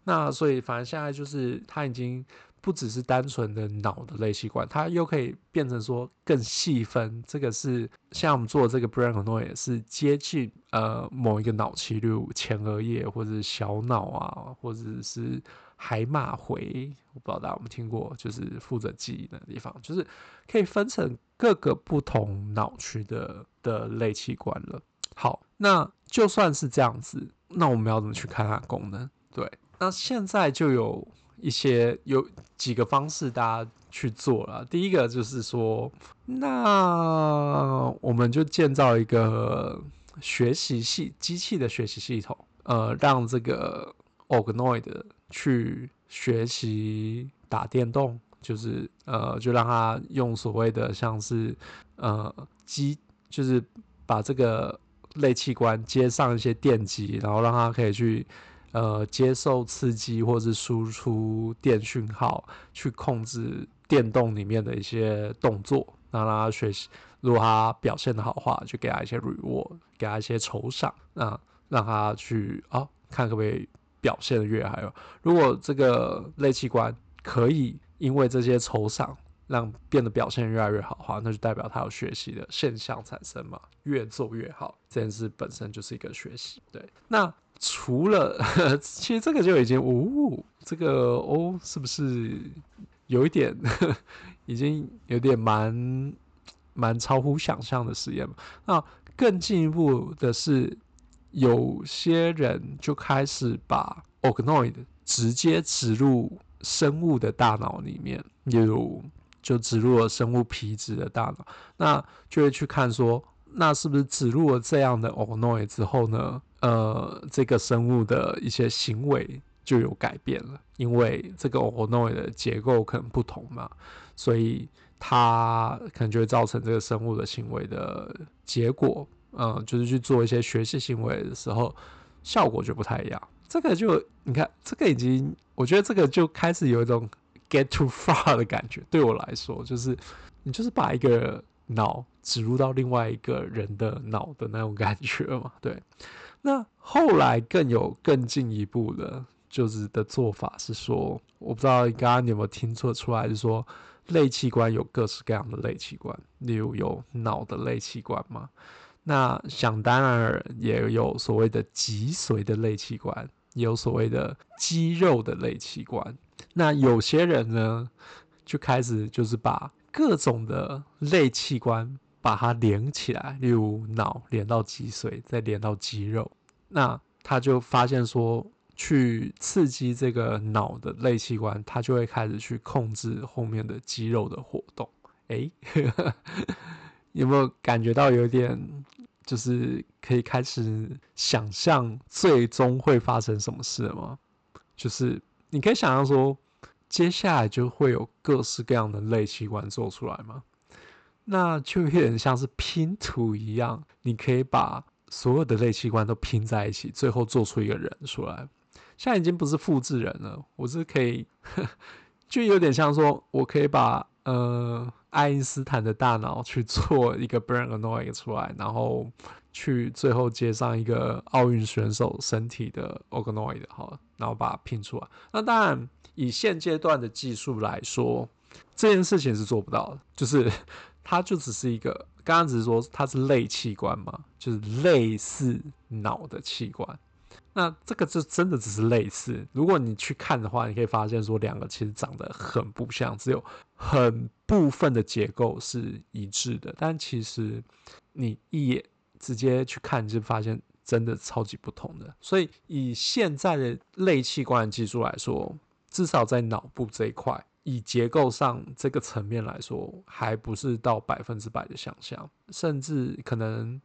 那所以，反正现在就是它已经。不只是单纯的脑的类器官，它又可以变成说更细分。这个是像我们做的这个 brain organoid 是接近呃某一个脑区，例如前额叶或者小脑啊，或者是海马回，我不知道大家有没有听过，就是负责记忆的地方，就是可以分成各个不同脑区的的类器官了。好，那就算是这样子，那我们要怎么去看它的功能？对，那现在就有。一些有几个方式大家去做了。第一个就是说，那我们就建造一个学习系机器的学习系统，呃，让这个 organoid 去学习打电动，就是呃，就让它用所谓的像是呃机，就是把这个类器官接上一些电机，然后让它可以去。呃，接受刺激或是输出电讯号，去控制电动里面的一些动作，让他学习。如果他表现得好的话，就给他一些 reward，给他一些酬赏，那让他去啊，看可不可以表现得越好。还有，如果这个类器官可以因为这些酬赏，让变得表现越来越好的话，那就代表他有学习的现象产生嘛，越做越好，这件事本身就是一个学习。对，那。除了 其实这个就已经，哦，这个哦，是不是有一点 已经有点蛮蛮超乎想象的实验？那更进一步的是，有些人就开始把 organoid 直接植入生物的大脑里面，例如就植入了生物皮质的大脑，那就会去看说，那是不是植入了这样的 organoid 之后呢？呃，这个生物的一些行为就有改变了，因为这个 o n o i 的结构可能不同嘛，所以它可能就会造成这个生物的行为的结果，嗯、就是去做一些学习行为的时候，效果就不太一样。这个就你看，这个已经，我觉得这个就开始有一种 get too far 的感觉。对我来说，就是你就是把一个脑植入到另外一个人的脑的那种感觉嘛。对，那后来更有更进一步的，就是的做法是说，我不知道刚刚你有没有听错出来，就是说类器官有各式各样的类器官，例如有脑的类器官嘛。那想当然也有所谓的脊髓的类器官。有所谓的肌肉的类器官，那有些人呢，就开始就是把各种的类器官把它连起来，例如脑连到脊髓，再连到肌肉，那他就发现说，去刺激这个脑的类器官，他就会开始去控制后面的肌肉的活动。哎，有没有感觉到有点？就是可以开始想象最终会发生什么事了吗？就是你可以想象说，接下来就会有各式各样的类器官做出来吗？那就有点像是拼图一样，你可以把所有的类器官都拼在一起，最后做出一个人出来。现在已经不是复制人了，我是可以，就有点像说，我可以把呃。爱因斯坦的大脑去做一个 brain a n o i d 出来，然后去最后接上一个奥运选手身体的 organoid 好了，然后把它拼出来。那当然，以现阶段的技术来说，这件事情是做不到的。就是它就只是一个，刚刚只是说它是类器官嘛，就是类似脑的器官。那这个就真的只是类似。如果你去看的话，你可以发现说两个其实长得很不像，只有很部分的结构是一致的。但其实你一眼直接去看，就发现真的超级不同的。所以以现在的类器官技术来说，至少在脑部这一块，以结构上这个层面来说，还不是到百分之百的想象，甚至可能。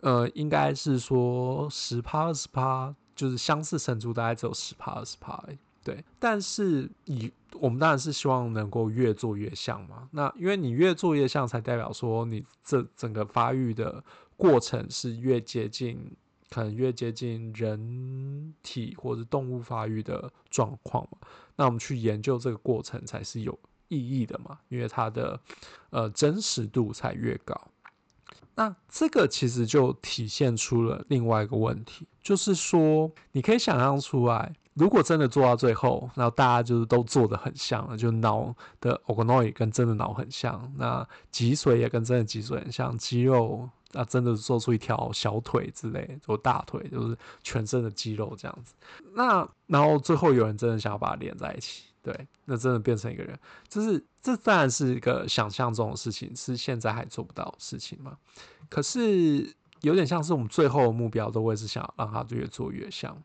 呃，应该是说十趴二十趴，就是相似程度大概只有十趴二十趴，对。但是以我们当然是希望能够越做越像嘛。那因为你越做越像，才代表说你这整个发育的过程是越接近，可能越接近人体或者动物发育的状况嘛。那我们去研究这个过程才是有意义的嘛，因为它的呃真实度才越高。那这个其实就体现出了另外一个问题，就是说，你可以想象出来，如果真的做到最后，然后大家就是都做得很像了，就脑的 organoid 跟真的脑很像，那脊髓也跟真的脊髓很像，肌肉啊真的做出一条小腿之类，做大腿就是全身的肌肉这样子，那然后最后有人真的想要把它连在一起。对，那真的变成一个人，就是这当然是一个想象中的事情，是现在还做不到的事情嘛？可是有点像是我们最后的目标，都会是想让它越做越像。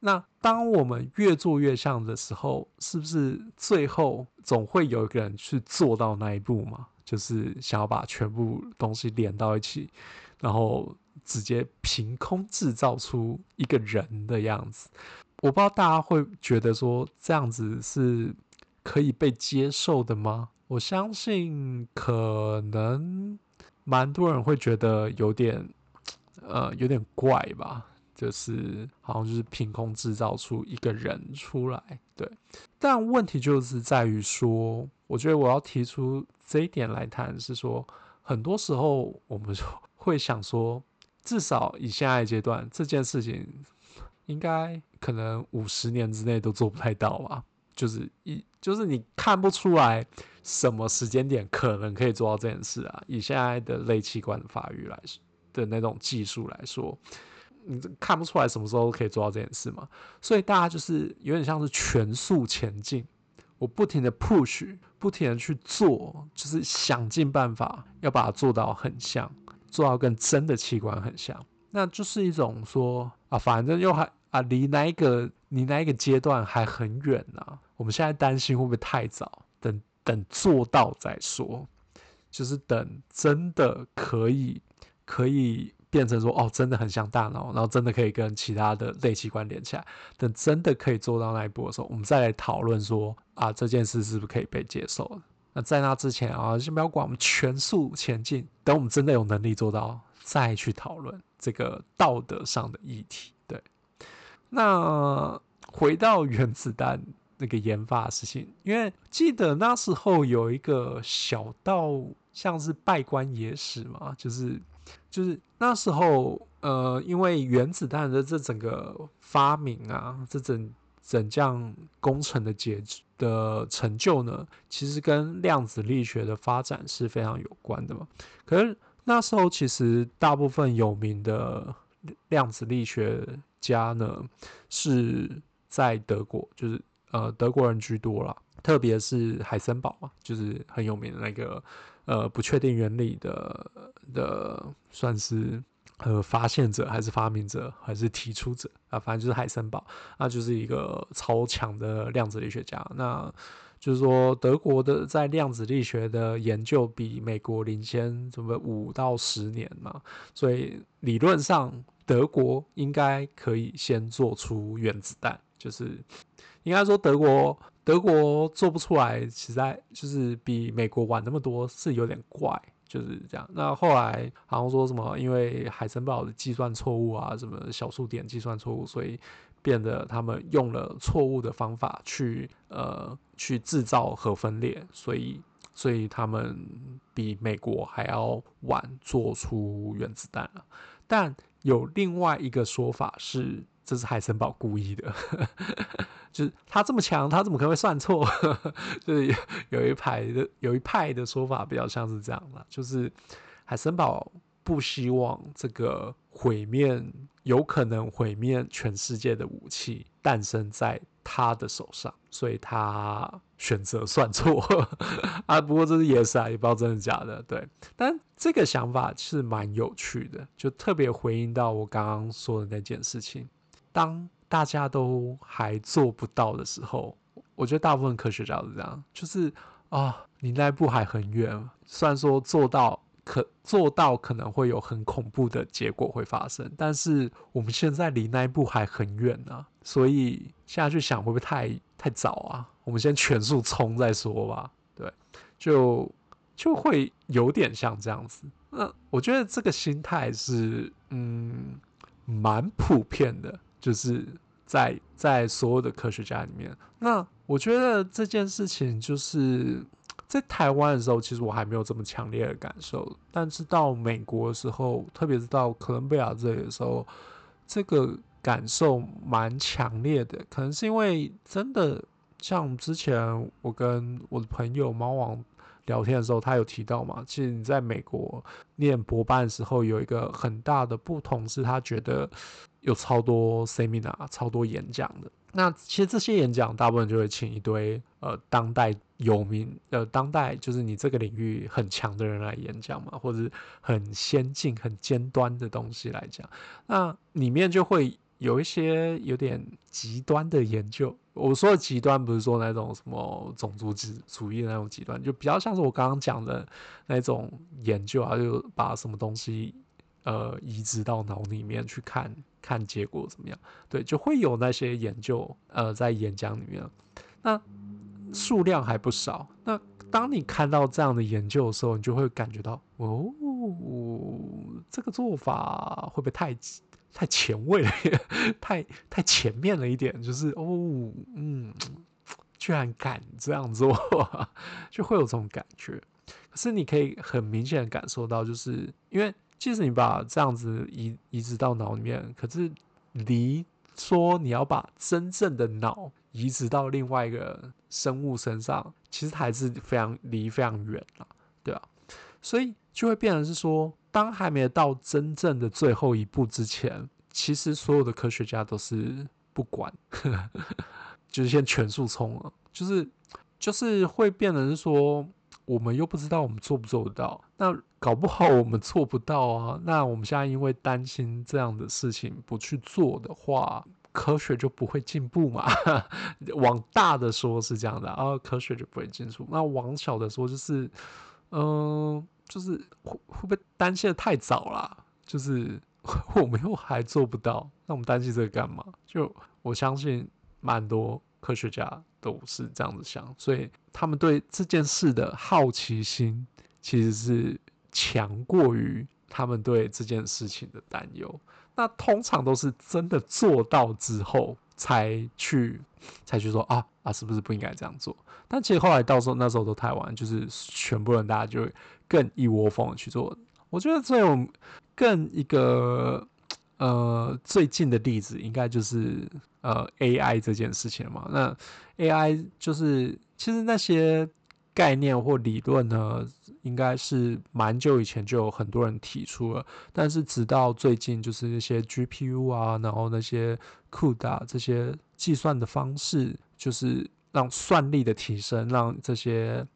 那当我们越做越像的时候，是不是最后总会有一个人去做到那一步嘛？就是想要把全部东西连到一起，然后直接凭空制造出一个人的样子。我不知道大家会觉得说这样子是可以被接受的吗？我相信可能蛮多人会觉得有点呃有点怪吧，就是好像就是凭空制造出一个人出来，对。但问题就是在于说，我觉得我要提出这一点来谈，是说很多时候我们就 会想说，至少以现在阶段这件事情。应该可能五十年之内都做不太到吧，就是一就是你看不出来什么时间点可能可以做到这件事啊。以现在的类器官的发育来的那种技术来说，你看不出来什么时候可以做到这件事嘛。所以大家就是有点像是全速前进，我不停的 push，不停的去做，就是想尽办法要把它做到很像，做到跟真的器官很像。那就是一种说啊，反正又还啊，离那一个你那一个阶段还很远呢、我们现在担心会不会太早？等等做到再说。就是等真的可以可以变成说哦，真的很像大脑，然后真的可以跟其他的类器官连起来。等真的可以做到那一步的时候，我们再来讨论说啊，这件事是不是可以被接受？那在那之前啊，先不要管，我们全速前进。等我们真的有能力做到，再去讨论这个道德上的议题。对，那回到 原子弹。那个研发的事情，因为记得那时候有一个小到像是稗官野史嘛，就是就是那时候呃，因为原子弹的这整个发明啊，这整整项工程的结的成就呢，其实跟量子力学的发展是非常有关的嘛。可是那时候其实大部分有名的量子力学家呢，是在德国，就是。呃，德国人居多啦，特别是海森堡嘛，就是很有名的那个呃不确定原理的的，算是呃发现者还是发明者还是提出者啊，反正就是海森堡，那就是一个超强的量子力学家。那就是说，德国的在量子力学的研究比美国领先什么五到十年嘛，所以理论上德国应该可以先做出原子弹，就是。应该说德国德国做不出来，实在就是比美国晚那么多，是有点怪，就是这样。那后来好像说什么，因为海森堡的计算错误啊，什么小数点计算错误，所以变得他们用了错误的方法去呃去制造核分裂，所以所以他们比美国还要晚做出原子弹了。但有另外一个说法是。这是海森堡故意的，就是他这么强，他怎么可能会算错？就是有有一派的有一派的说法比较像是这样的，就是海森堡不希望这个毁灭有可能毁灭全世界的武器诞生在他的手上，所以他选择算错 啊。不过这是野史啊，也不知道真的假的。对，但这个想法是蛮有趣的，就特别回应到我刚刚说的那件事情。当大家都还做不到的时候，我觉得大部分科学家是这样，就是啊，你那一步还很远。虽然说做到可做到可能会有很恐怖的结果会发生，但是我们现在离那一步还很远呢。所以现在去想会不会太太早啊？我们先全速冲再说吧。对，就就会有点像这样子。那我觉得这个心态是嗯蛮普遍的。就是在在所有的科学家里面，那我觉得这件事情就是在台湾的时候，其实我还没有这么强烈的感受，但是到美国的时候，特别是到哥伦比亚这里的时候，这个感受蛮强烈的。可能是因为真的像之前我跟我的朋友猫王聊天的时候，他有提到嘛，其实你在美国念博班的时候，有一个很大的不同是，他觉得。有超多 seminar，超多演讲的。那其实这些演讲大部分就会请一堆呃当代有名呃当代就是你这个领域很强的人来演讲嘛，或者很先进、很尖端的东西来讲。那里面就会有一些有点极端的研究。我说的极端不是说那种什么种族主义的那种极端，就比较像是我刚刚讲的那种研究啊，就把什么东西。呃，移植到脑里面去看看结果怎么样？对，就会有那些研究，呃，在演讲里面，那数量还不少。那当你看到这样的研究的时候，你就会感觉到，哦，这个做法会不会太太前卫了？太太前面了一点？就是哦，嗯，居然敢这样做，就会有这种感觉。可是你可以很明显的感受到，就是因为。即使你把这样子移移植到脑里面，可是离说你要把真正的脑移植到另外一个生物身上，其实还是非常离非常远了，对吧？所以就会变成是说，当还没到真正的最后一步之前，其实所有的科学家都是不管，就是先全速冲了，就是就是会变成说，我们又不知道我们做不做得到，那搞不好我们做不到啊。那我们现在因为担心这样的事情不去做的话，科学就不会进步嘛。往大的说是这样的啊，科学就不会进步。那往小的说就是，嗯、就是会会不会担心的太早了？就是。我们又还做不到，那我们担心这个干嘛？就我相信，蛮多科学家都是这样子想，所以他们对这件事的好奇心其实是强过于他们对这件事情的担忧。那通常都是真的做到之后，才去才去说啊啊，是不是不应该这样做？但其实后来到时候那时候都太晚，就是全部人大家就更一窝蜂的去做。我觉得这种。更一个呃最近的例子，应该就是呃 AI 这件事情嘛。那 AI 就是其实那些概念或理论呢，应该是蛮久以前就有很多人提出了，但是直到最近，就是那些 GPU 啊，然后那些 CUDA 这些计算的方式，就是让算力的提升，让这些。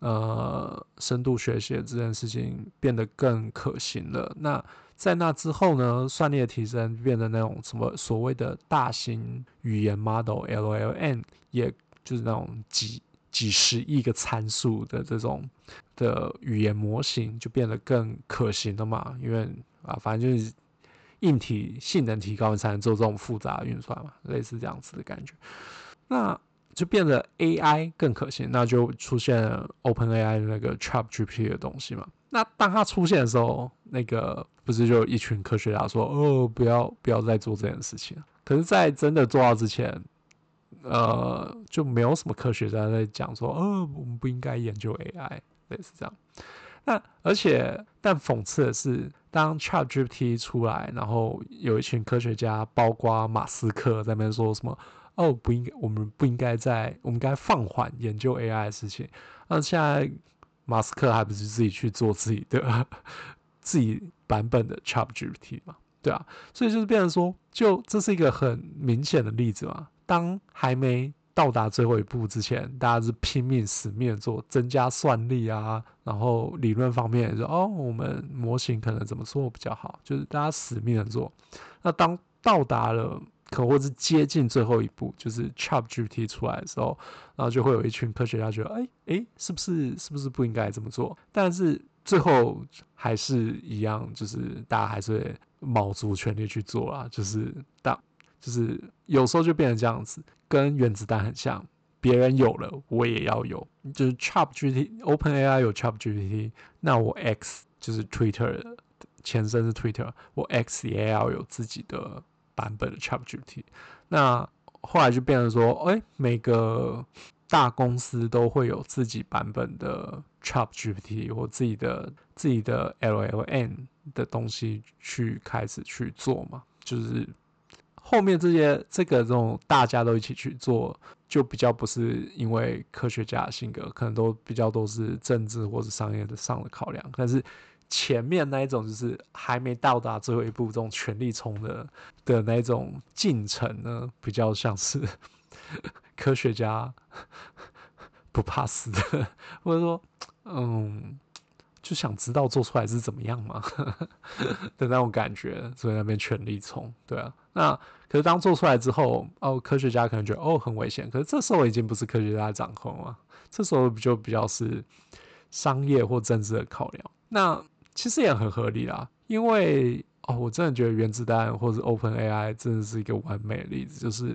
呃，深度学习这件事情变得更可行了。那在那之后呢，算力的提升变得那种什么所谓的大型语言 model LLM，也就是那种几几十亿个参数的这种的语言模型就变得更可行了嘛。因为啊，反正就是硬体性能提高，你才能做这种复杂的运算嘛，类似这样子的感觉。那。就变得 AI 更可信，那就出现 OpenAI 的那个 ChatGPT 的东西嘛。那当它出现的时候，那个不是就有一群科学家说：“哦，不要不要再做这件事情。”可是，在真的做到之前，呃，就没有什么科学家在讲说：“哦，我们不应该研究 AI。”类似这样。那而且，但讽刺的是，当 ChatGPT 出来，然后有一群科学家，包括马斯克，在那边说什么。哦，不应该，我们不应该在，我们该放缓研究 AI 的事情。那现在马斯克还不是自己去做自己的 自己版本的 ChatGPT 嘛？对啊，所以就是变成说，就这是一个很明显的例子嘛。当还没到达最后一步之前，大家是拼命死命做，增加算力啊，然后理论方面说，哦，我们模型可能怎么做比较好，就是大家死命的做。那当到达了。可或是接近最后一步，就是 ChatGPT 出来的时候，然后就会有一群科学家觉得，哎、欸、哎、是不是是不是不应该这么做？但是最后还是一样，就是大家还是会卯足全力去做啊。就是当就是有时候就变成这样子，跟原子弹很像，别人有了，我也要有。就是 ChatGPT，OpenAI 有 ChatGPT，那我 X 就是 Twitter 前身是 Twitter，我 X 也要有自己的。版本的 ChatGPT，那后来就变成说，哎、每个大公司都会有自己版本的 ChatGPT 或自己的自己的 LLM 的东西去开始去做嘛，就是后面这些这个这种大家都一起去做，就比较不是因为科学家的性格，可能都比较都是政治或是商业的上的考量，但是。前面那一种就是还没到达最后一步，这种全力冲的的那种进程呢，比较像是 科学家 不怕死的，或者说，嗯，就想知道做出来是怎么样嘛 的那种感觉，所以那边全力冲，对啊。那可是当做出来之后，哦，科学家可能觉得哦很危险，可是这时候已经不是科学家掌控了，这时候就比较是商业或政治的考量。那其实也很合理啦，因为哦，我真的觉得原子弹或者 OpenAI 真的是一个完美的例子，就是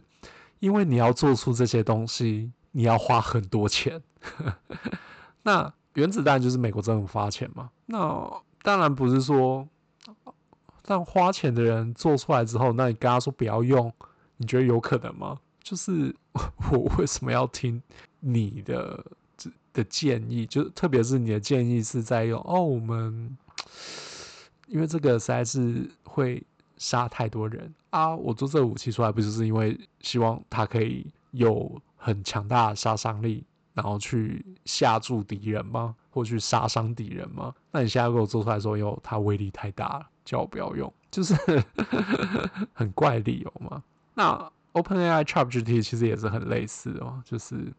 因为你要做出这些东西，你要花很多钱。那原子弹就是美国政府发钱嘛？那当然不是说但花钱的人做出来之后，那你跟他说不要用，你觉得有可能吗？就是 我为什么要听你的的建议？就特别是你的建议是在用哦，我们。因为这个实在是会杀太多人啊！我做这个武器出来，不就是因为希望它可以有很强大的杀伤力，然后去吓住敌人吗？或去杀伤敌人吗？那你现在给我做出来说，因为它威力太大了，叫我不要用，就是 很怪理由嘛。那 OpenAI ChatGPT 其实也是很类似的哦，就是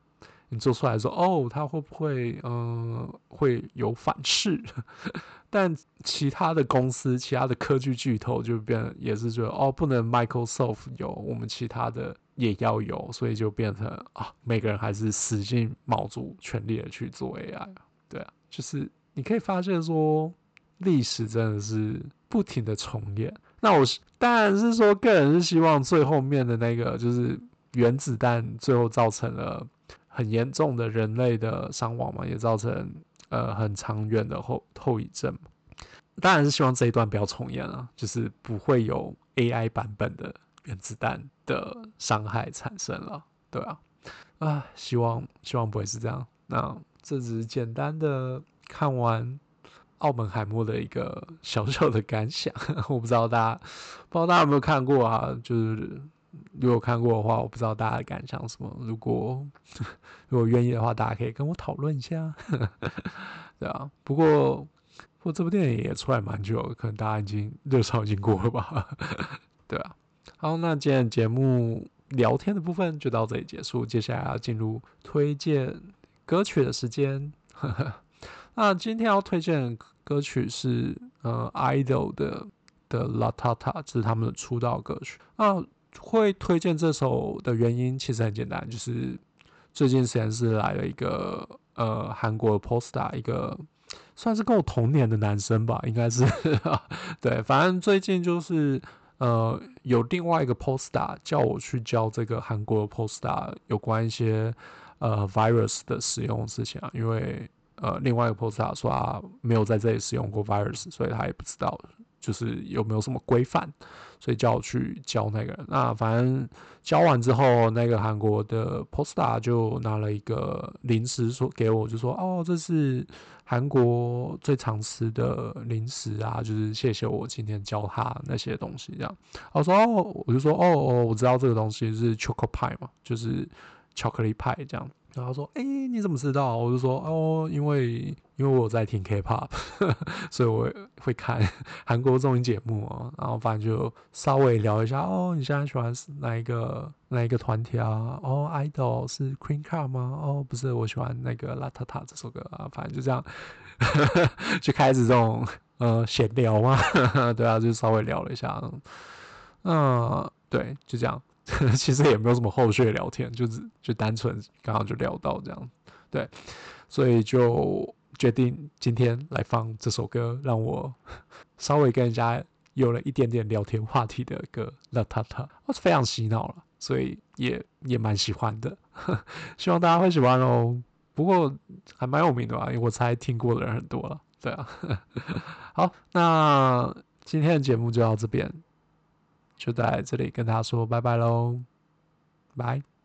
你做出来说，哦，它会不会嗯、会有反噬？但其他的公司、其他的科技巨头就变也是觉得，哦，不能 Microsoft 有，我们其他的也要有，所以就变成啊，每个人还是使劲卯足全力的去做 AI。对啊，就是你可以发现说，历史真的是不停的重演。那我是当然是说，个人是希望最后面的那个，就是原子弹最后造成了很严重的人类的伤亡嘛，也造成呃很长远的后后遗症。当然是希望这一段不要重演了，就是不会有 AI 版本的原子弹的伤害产生了。对啊，啊，希望希望不会是这样。那这只是简单的看完。奥本海默的一个小小的感想，我不知道大家不知道大家有没有看过啊？就是如果看过的话，我不知道大家的感想什么。如果 如果愿意的话，大家可以跟我讨论一下，对啊。不过不过这部电影也出来蛮久，可能大家已经热潮已经过了吧？对啊。好，那今天节目聊天的部分就到这里结束，接下来要进入推荐歌曲的时间。那今天要推荐的歌曲是呃，idol 的的 La Ta Ta，这是他们的出道歌曲。那会推荐这首的原因其实很简单，就是最近实验室来了一个呃韩国的 poster，一个算是跟我同年的男生吧，应该是 对，反正最近就是呃有另外一个 poster 叫我去教这个韩国的 poster 有关一些呃 virus 的使用事情啊，因为。呃，另外一个 poster 说他没有在这里使用过 virus，所以他也不知道就是有没有什么规范，所以叫我去教那个人。那反正教完之后，那个韩国的 poster 就拿了一个零食说给我，就说哦，这是韩国最常吃的零食啊，就是谢谢我今天教他那些东西这样。我说哦，我就说哦哦，我知道这个东西是 choco pie 嘛，就是巧克力派这样。然后说：“哎、你怎么知道？”我就说：“哦，因为因为我在听 K-pop，所以我会看韩国综艺节目啊。然后反正就稍微聊一下。哦，你现在喜欢哪一个哪一个团体啊？哦，idol 是 Queen Card 吗？哦，不是，我喜欢那个 LATATA 这首歌啊。反正就这样，就开始这种呃闲聊嘛。对啊，就稍微聊了一下。嗯，对，就这样。” 其实也没有什么后续的聊天，就是就单纯刚好就聊到这样，对，所以就决定今天来放这首歌，让我稍微跟人家有了一点点聊天话题的歌，La Ta Ta，我是非常洗脑了，所以也也蛮喜欢的，希望大家会喜欢哦。不过还蛮有名的吧，因为我猜听过的人很多了，对啊。好，那今天的节目就到这边。就在这里跟大家说拜拜喽，拜。